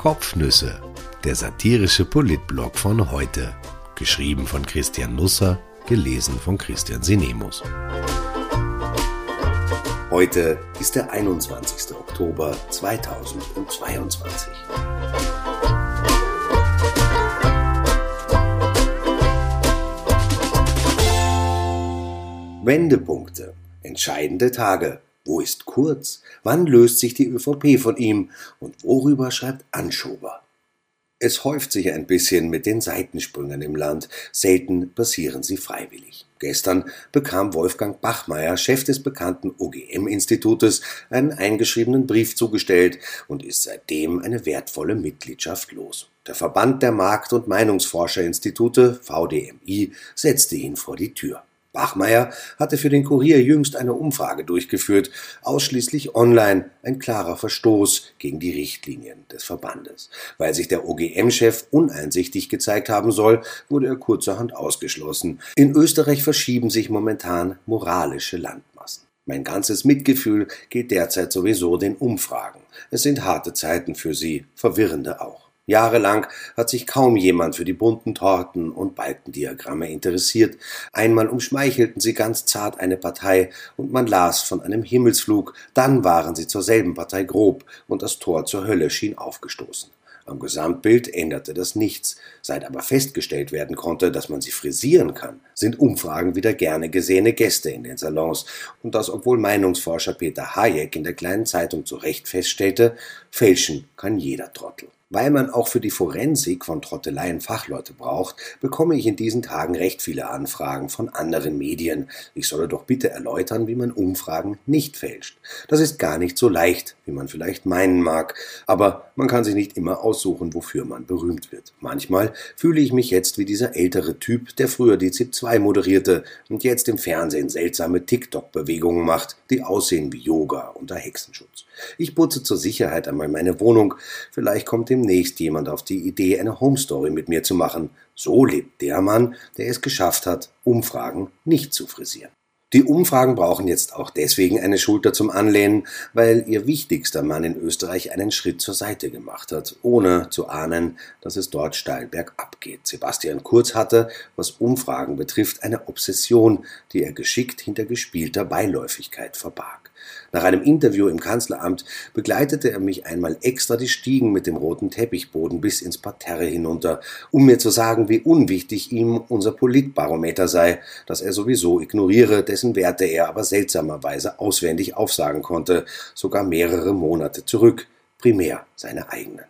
Kopfnüsse, der satirische Politblog von heute. Geschrieben von Christian Nusser, gelesen von Christian Sinemus. Heute ist der 21. Oktober 2022. Wendepunkte, entscheidende Tage. Wo ist Kurz? Wann löst sich die ÖVP von ihm? Und worüber schreibt Anschober? Es häuft sich ein bisschen mit den Seitensprüngen im Land. Selten passieren sie freiwillig. Gestern bekam Wolfgang Bachmeier, Chef des bekannten OGM-Institutes, einen eingeschriebenen Brief zugestellt und ist seitdem eine wertvolle Mitgliedschaft los. Der Verband der Markt- und Meinungsforscherinstitute, VDMI, setzte ihn vor die Tür. Bachmeier hatte für den Kurier jüngst eine Umfrage durchgeführt, ausschließlich online, ein klarer Verstoß gegen die Richtlinien des Verbandes. Weil sich der OGM-Chef uneinsichtig gezeigt haben soll, wurde er kurzerhand ausgeschlossen. In Österreich verschieben sich momentan moralische Landmassen. Mein ganzes Mitgefühl geht derzeit sowieso den Umfragen. Es sind harte Zeiten für sie, verwirrende auch. Jahrelang hat sich kaum jemand für die bunten Torten und Balkendiagramme interessiert. Einmal umschmeichelten sie ganz zart eine Partei und man las von einem Himmelsflug, dann waren sie zur selben Partei grob und das Tor zur Hölle schien aufgestoßen. Am Gesamtbild änderte das nichts. Seit aber festgestellt werden konnte, dass man sie frisieren kann, sind Umfragen wieder gerne gesehene Gäste in den Salons. Und das, obwohl Meinungsforscher Peter Hayek in der kleinen Zeitung zu Recht feststellte, fälschen kann jeder Trottel. Weil man auch für die Forensik von Trotteleien Fachleute braucht, bekomme ich in diesen Tagen recht viele Anfragen von anderen Medien. Ich solle doch bitte erläutern, wie man Umfragen nicht fälscht. Das ist gar nicht so leicht, wie man vielleicht meinen mag, aber man kann sich nicht immer aussuchen, wofür man berühmt wird. Manchmal fühle ich mich jetzt wie dieser ältere Typ, der früher die ZIP 2 moderierte und jetzt im Fernsehen seltsame TikTok-Bewegungen macht, die aussehen wie Yoga unter Hexenschutz. Ich putze zur Sicherheit einmal meine Wohnung. Vielleicht kommt dem demnächst jemand auf die Idee, eine Home Story mit mir zu machen. So lebt der Mann, der es geschafft hat, Umfragen nicht zu frisieren. Die Umfragen brauchen jetzt auch deswegen eine Schulter zum Anlehnen, weil ihr wichtigster Mann in Österreich einen Schritt zur Seite gemacht hat, ohne zu ahnen, dass es dort steil bergab geht. Sebastian Kurz hatte, was Umfragen betrifft, eine Obsession, die er geschickt hinter gespielter Beiläufigkeit verbarg. Nach einem Interview im Kanzleramt begleitete er mich einmal extra die Stiegen mit dem roten Teppichboden bis ins Parterre hinunter, um mir zu sagen, wie unwichtig ihm unser Politbarometer sei, das er sowieso ignoriere, dessen Werte er aber seltsamerweise auswendig aufsagen konnte, sogar mehrere Monate zurück, primär seine eigenen.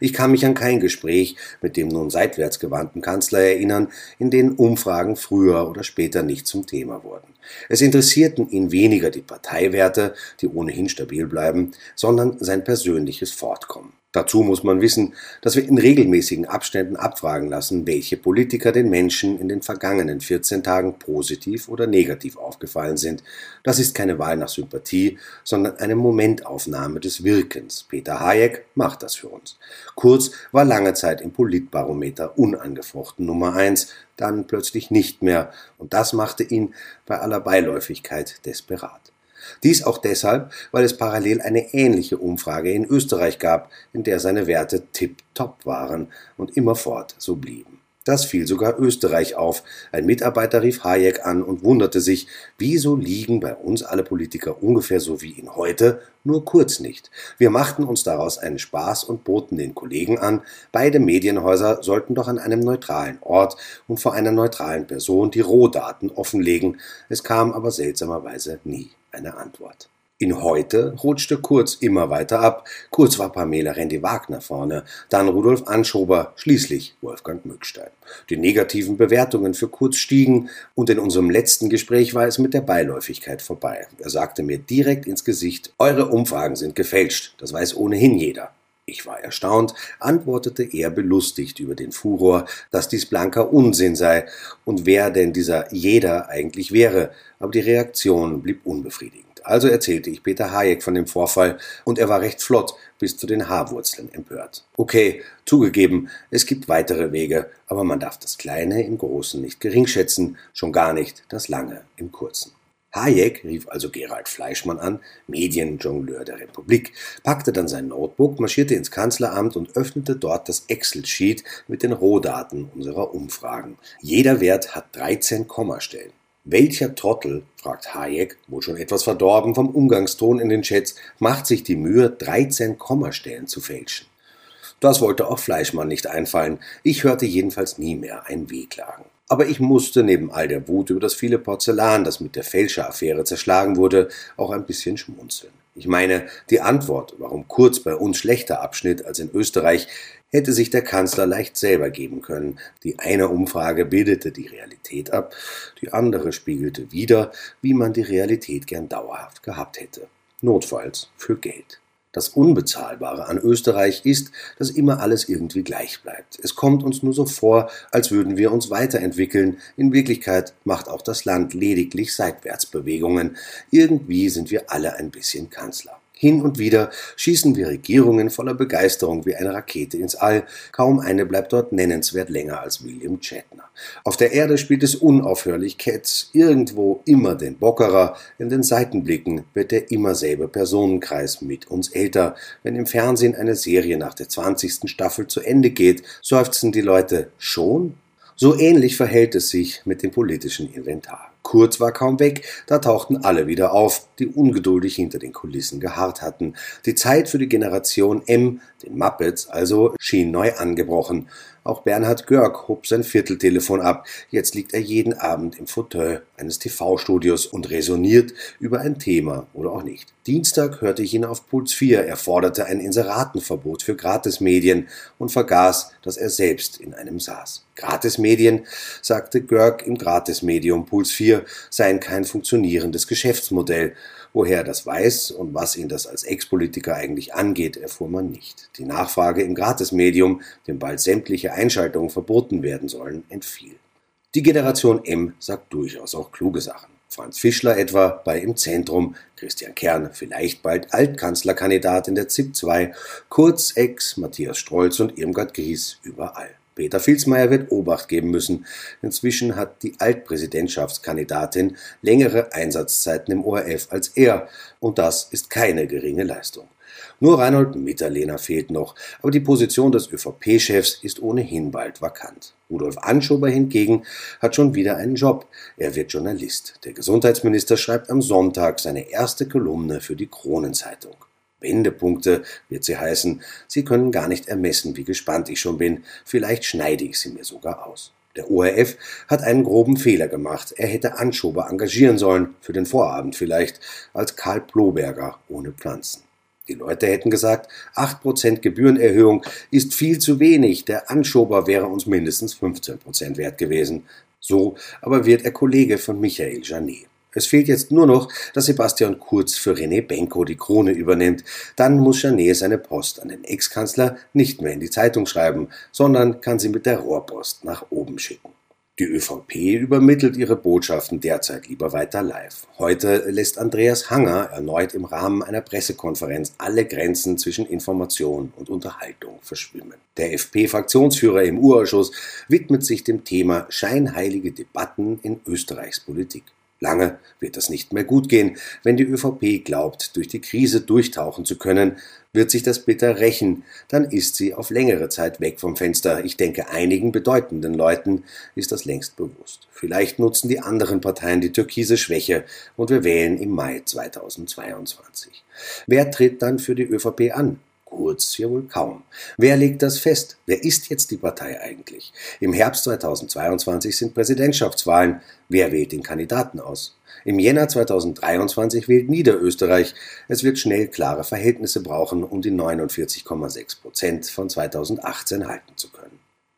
Ich kann mich an kein Gespräch mit dem nun seitwärts gewandten Kanzler erinnern, in denen Umfragen früher oder später nicht zum Thema wurden. Es interessierten ihn weniger die Parteiwerte, die ohnehin stabil bleiben, sondern sein persönliches Fortkommen. Dazu muss man wissen, dass wir in regelmäßigen Abständen abfragen lassen, welche Politiker den Menschen in den vergangenen 14 Tagen positiv oder negativ aufgefallen sind. Das ist keine Wahl nach Sympathie, sondern eine Momentaufnahme des Wirkens. Peter Hayek macht das für uns. Kurz war lange Zeit im Politbarometer unangefochten Nummer eins, dann plötzlich nicht mehr, und das machte ihn bei aller Beiläufigkeit desperat. Dies auch deshalb, weil es parallel eine ähnliche Umfrage in Österreich gab, in der seine Werte tipptopp waren und immerfort so blieben. Das fiel sogar Österreich auf. Ein Mitarbeiter rief Hayek an und wunderte sich, wieso liegen bei uns alle Politiker ungefähr so wie ihn heute, nur kurz nicht. Wir machten uns daraus einen Spaß und boten den Kollegen an, beide Medienhäuser sollten doch an einem neutralen Ort und vor einer neutralen Person die Rohdaten offenlegen. Es kam aber seltsamerweise nie eine Antwort. In heute rutschte Kurz immer weiter ab. Kurz war Pamela Rendi-Wagner vorne, dann Rudolf Anschober, schließlich Wolfgang Mückstein. Die negativen Bewertungen für Kurz stiegen und in unserem letzten Gespräch war es mit der Beiläufigkeit vorbei. Er sagte mir direkt ins Gesicht, eure Umfragen sind gefälscht, das weiß ohnehin jeder. Ich war erstaunt, antwortete er belustigt über den Furor, dass dies blanker Unsinn sei und wer denn dieser jeder eigentlich wäre, aber die Reaktion blieb unbefriedigend. Also erzählte ich Peter Hayek von dem Vorfall und er war recht flott bis zu den Haarwurzeln empört. Okay, zugegeben, es gibt weitere Wege, aber man darf das Kleine im Großen nicht geringschätzen, schon gar nicht das Lange im Kurzen. Hayek rief also Gerald Fleischmann an, Medienjongleur der Republik, packte dann sein Notebook, marschierte ins Kanzleramt und öffnete dort das Excel-Sheet mit den Rohdaten unserer Umfragen. Jeder Wert hat 13 Kommastellen. Welcher Trottel, fragt Hayek, wohl schon etwas verdorben vom Umgangston in den Chats, macht sich die Mühe, 13 Kommastellen zu fälschen? Das wollte auch Fleischmann nicht einfallen. Ich hörte jedenfalls nie mehr ein Wehklagen. Aber ich musste neben all der Wut über das viele Porzellan, das mit der Fälscheraffäre zerschlagen wurde, auch ein bisschen schmunzeln. Ich meine, die Antwort, warum Kurz bei uns schlechter abschnitt als in Österreich, hätte sich der Kanzler leicht selber geben können. Die eine Umfrage bildete die Realität ab, die andere spiegelte wider, wie man die Realität gern dauerhaft gehabt hätte. Notfalls für Geld. Das Unbezahlbare an Österreich ist, dass immer alles irgendwie gleich bleibt. Es kommt uns nur so vor, als würden wir uns weiterentwickeln. In Wirklichkeit macht auch das Land lediglich Seitwärtsbewegungen. Irgendwie sind wir alle ein bisschen Kanzler. Hin und wieder schießen wir Regierungen voller Begeisterung wie eine Rakete ins All. Kaum eine bleibt dort nennenswert länger als William Shatner. Auf der Erde spielt es unaufhörlich Cats, irgendwo immer den Bockerer. In den Seitenblicken wird der immer selbe Personenkreis mit uns älter. Wenn im Fernsehen eine Serie nach der 20. Staffel zu Ende geht, seufzen die Leute schon? So ähnlich verhält es sich mit dem politischen Inventar. Kurz war kaum weg, da tauchten alle wieder auf, die ungeduldig hinter den Kulissen geharrt hatten. Die Zeit für die Generation M, den Muppets also, schien neu angebrochen. Auch Bernhard Görg hob sein Vierteltelefon ab. Jetzt liegt er jeden Abend im Fauteuil eines TV-Studios und resoniert über ein Thema oder auch nicht. Dienstag hörte ich ihn auf Puls 4. Er forderte ein Inseratenverbot für Gratismedien und vergaß, dass er selbst in einem saß. Gratismedien, sagte Görg im Gratismedium Puls 4, seien kein funktionierendes Geschäftsmodell. Woher er das weiß und was ihn das als Ex-Politiker eigentlich angeht, erfuhr man nicht. Die Nachfrage im Gratismedium, dem bald sämtliche Einschaltungen verboten werden sollen, entfiel. Die Generation M sagt durchaus auch kluge Sachen. Franz Fischler etwa bei Im Zentrum, Christian Kern vielleicht bald Altkanzlerkandidat in der ZIP 2, Kurz Ex, Matthias Strolz und Irmgard Gries überall. Peter Filzmeier wird Obacht geben müssen. Inzwischen hat die Altpräsidentschaftskandidatin längere Einsatzzeiten im ORF als er, und das ist keine geringe Leistung. Nur Reinhold Mitterlehner fehlt noch, aber die Position des ÖVP-Chefs ist ohnehin bald vakant. Rudolf Anschober hingegen hat schon wieder einen Job. Er wird Journalist. Der Gesundheitsminister schreibt am Sonntag seine erste Kolumne für die Kronenzeitung. Wendepunkte wird sie heißen. Sie können gar nicht ermessen, wie gespannt ich schon bin. Vielleicht schneide ich sie mir sogar aus. Der ORF hat einen groben Fehler gemacht. Er hätte Anschober engagieren sollen, für den Vorabend vielleicht, als Karl Ploberger ohne Pflanzen. Die Leute hätten gesagt, 8% Gebührenerhöhung ist viel zu wenig, der Anschober wäre uns mindestens 15% wert gewesen. So aber wird er Kollege von Michael Janet. Es fehlt jetzt nur noch, dass Sebastian Kurz für René Benko die Krone übernimmt. Dann muss Janet seine Post an den Ex-Kanzler nicht mehr in die Zeitung schreiben, sondern kann sie mit der Rohrpost nach oben schicken. Die ÖVP übermittelt ihre Botschaften derzeit lieber weiter live. Heute lässt Andreas Hanger erneut im Rahmen einer Pressekonferenz alle Grenzen zwischen Information und Unterhaltung verschwimmen. Der FP-Fraktionsführer im Urausschuss widmet sich dem Thema scheinheilige Debatten in Österreichs Politik. Lange wird das nicht mehr gut gehen. Wenn die ÖVP glaubt, durch die Krise durchtauchen zu können, wird sich das bitter rächen, dann ist sie auf längere Zeit weg vom Fenster. Ich denke, einigen bedeutenden Leuten ist das längst bewusst. Vielleicht nutzen die anderen Parteien die türkise Schwäche und wir wählen im Mai 2022. Wer tritt dann für die ÖVP an? Kurz ja wohl kaum. Wer legt das fest? Wer ist jetzt die Partei eigentlich? Im Herbst 2022 sind Präsidentschaftswahlen. Wer wählt den Kandidaten aus? Im Jänner 2023 wählt Niederösterreich. Es wird schnell klare Verhältnisse brauchen, um die 49,6 Prozent von 2018 halten zu können.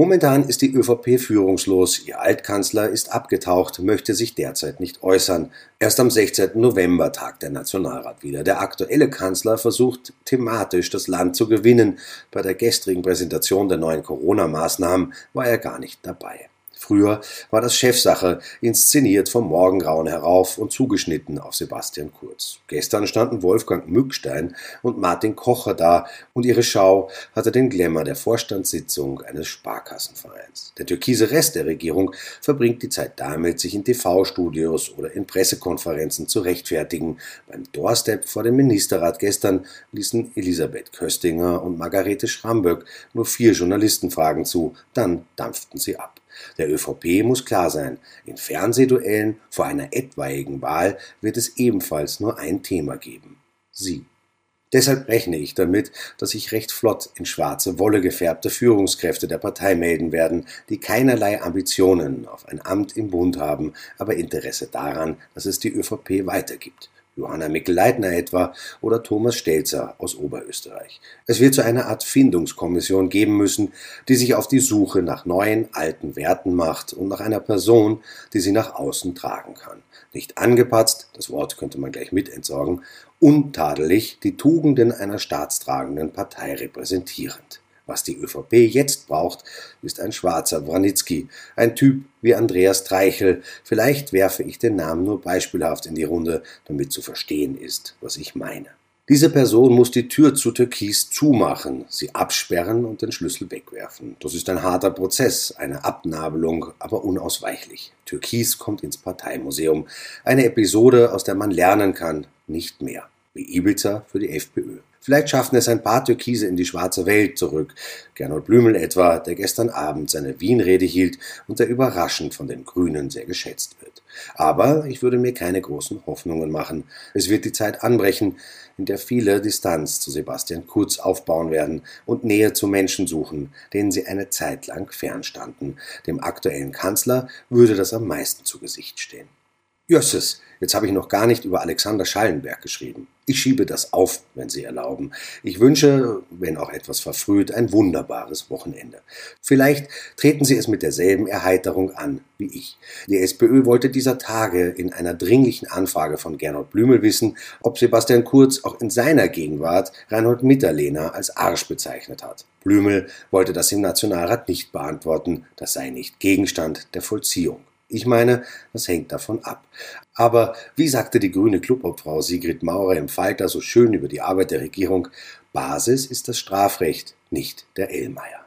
Momentan ist die ÖVP führungslos. Ihr Altkanzler ist abgetaucht, möchte sich derzeit nicht äußern. Erst am 16. November tagt der Nationalrat wieder. Der aktuelle Kanzler versucht thematisch das Land zu gewinnen. Bei der gestrigen Präsentation der neuen Corona-Maßnahmen war er gar nicht dabei. Früher war das Chefsache, inszeniert vom Morgengrauen herauf und zugeschnitten auf Sebastian Kurz. Gestern standen Wolfgang Mückstein und Martin Kocher da und ihre Schau hatte den Glamour der Vorstandssitzung eines Sparkassenvereins. Der türkise Rest der Regierung verbringt die Zeit damit, sich in TV-Studios oder in Pressekonferenzen zu rechtfertigen. Beim Doorstep vor dem Ministerrat gestern ließen Elisabeth Köstinger und Margarete Schramböck nur vier Journalistenfragen zu, dann dampften sie ab. Der ÖVP muss klar sein, in Fernsehduellen vor einer etwaigen Wahl wird es ebenfalls nur ein Thema geben. Sie. Deshalb rechne ich damit, dass sich recht flott in schwarze Wolle gefärbte Führungskräfte der Partei melden werden, die keinerlei Ambitionen auf ein Amt im Bund haben, aber Interesse daran, dass es die ÖVP weitergibt. Johanna Mickel-Leitner etwa oder Thomas Stelzer aus Oberösterreich. Es wird zu einer Art Findungskommission geben müssen, die sich auf die Suche nach neuen, alten Werten macht und nach einer Person, die sie nach außen tragen kann. Nicht angepatzt, das Wort könnte man gleich mit entsorgen, untadelig die Tugenden einer staatstragenden Partei repräsentierend. Was die ÖVP jetzt braucht, ist ein schwarzer Wranitzky, ein Typ wie Andreas Treichel. Vielleicht werfe ich den Namen nur beispielhaft in die Runde, damit zu verstehen ist, was ich meine. Diese Person muss die Tür zu Türkis zumachen, sie absperren und den Schlüssel wegwerfen. Das ist ein harter Prozess, eine Abnabelung, aber unausweichlich. Türkis kommt ins Parteimuseum. Eine Episode, aus der man lernen kann, nicht mehr. Wie Ibiza für die FPÖ. Vielleicht schaffen es ein paar Türkise in die schwarze Welt zurück. Gernot Blümel etwa, der gestern Abend seine Wienrede hielt und der überraschend von den Grünen sehr geschätzt wird. Aber ich würde mir keine großen Hoffnungen machen. Es wird die Zeit anbrechen, in der viele Distanz zu Sebastian Kurz aufbauen werden und Nähe zu Menschen suchen, denen sie eine Zeit lang fernstanden. Dem aktuellen Kanzler würde das am meisten zu Gesicht stehen. Jösses, jetzt habe ich noch gar nicht über Alexander Schallenberg geschrieben. Ich schiebe das auf, wenn Sie erlauben. Ich wünsche, wenn auch etwas verfrüht, ein wunderbares Wochenende. Vielleicht treten Sie es mit derselben Erheiterung an wie ich. Die SPÖ wollte dieser Tage in einer dringlichen Anfrage von Gernot Blümel wissen, ob Sebastian Kurz auch in seiner Gegenwart Reinhold Mitterlehner als Arsch bezeichnet hat. Blümel wollte das im Nationalrat nicht beantworten, das sei nicht Gegenstand der Vollziehung. Ich meine, das hängt davon ab. Aber wie sagte die grüne Clubobfrau Sigrid Maurer im Falter so schön über die Arbeit der Regierung, Basis ist das Strafrecht, nicht der Ellmeier.